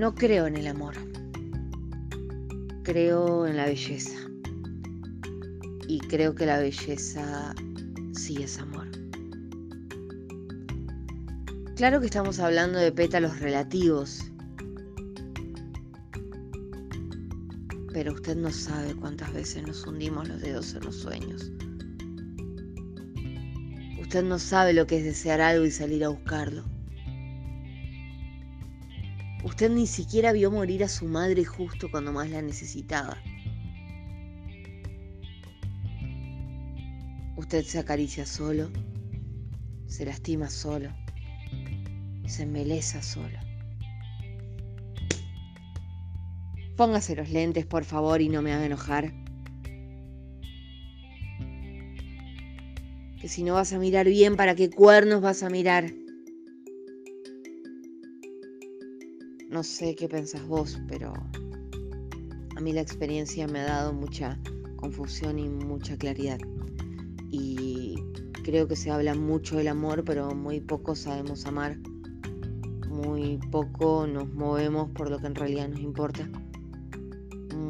No creo en el amor. Creo en la belleza. Y creo que la belleza sí es amor. Claro que estamos hablando de pétalos relativos. Pero usted no sabe cuántas veces nos hundimos los dedos en los sueños. Usted no sabe lo que es desear algo y salir a buscarlo. Usted ni siquiera vio morir a su madre justo cuando más la necesitaba. Usted se acaricia solo, se lastima solo, se embeleza solo. Póngase los lentes, por favor, y no me haga enojar. Que si no vas a mirar bien, ¿para qué cuernos vas a mirar? No sé qué pensás vos, pero a mí la experiencia me ha dado mucha confusión y mucha claridad. Y creo que se habla mucho del amor, pero muy poco sabemos amar. Muy poco nos movemos por lo que en realidad nos importa.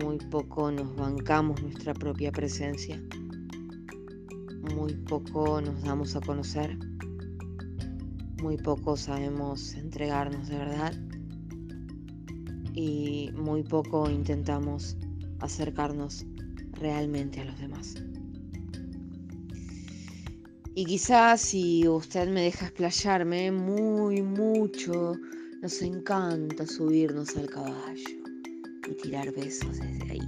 Muy poco nos bancamos nuestra propia presencia. Muy poco nos damos a conocer. Muy poco sabemos entregarnos de verdad y muy poco intentamos acercarnos realmente a los demás. Y quizás si usted me deja explayarme muy mucho, nos encanta subirnos al caballo y tirar besos desde ahí.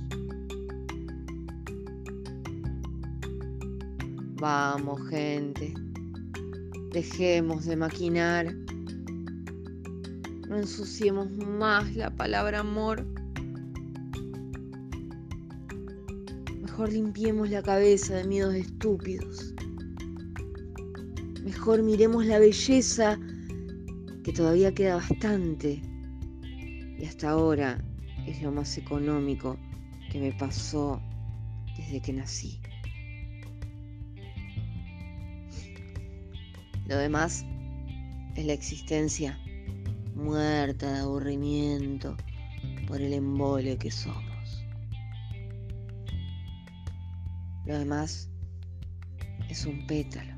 Vamos, gente, dejemos de maquinar no ensuciemos más la palabra amor. Mejor limpiemos la cabeza de miedos estúpidos. Mejor miremos la belleza, que todavía queda bastante. Y hasta ahora es lo más económico que me pasó desde que nací. Lo demás es la existencia muerta de aburrimiento por el embole que somos. Lo demás es un pétalo,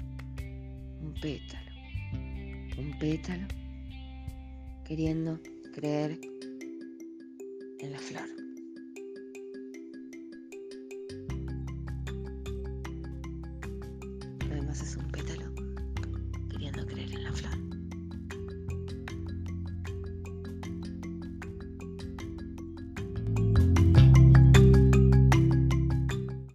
un pétalo, un pétalo queriendo creer en la flor. Lo demás es un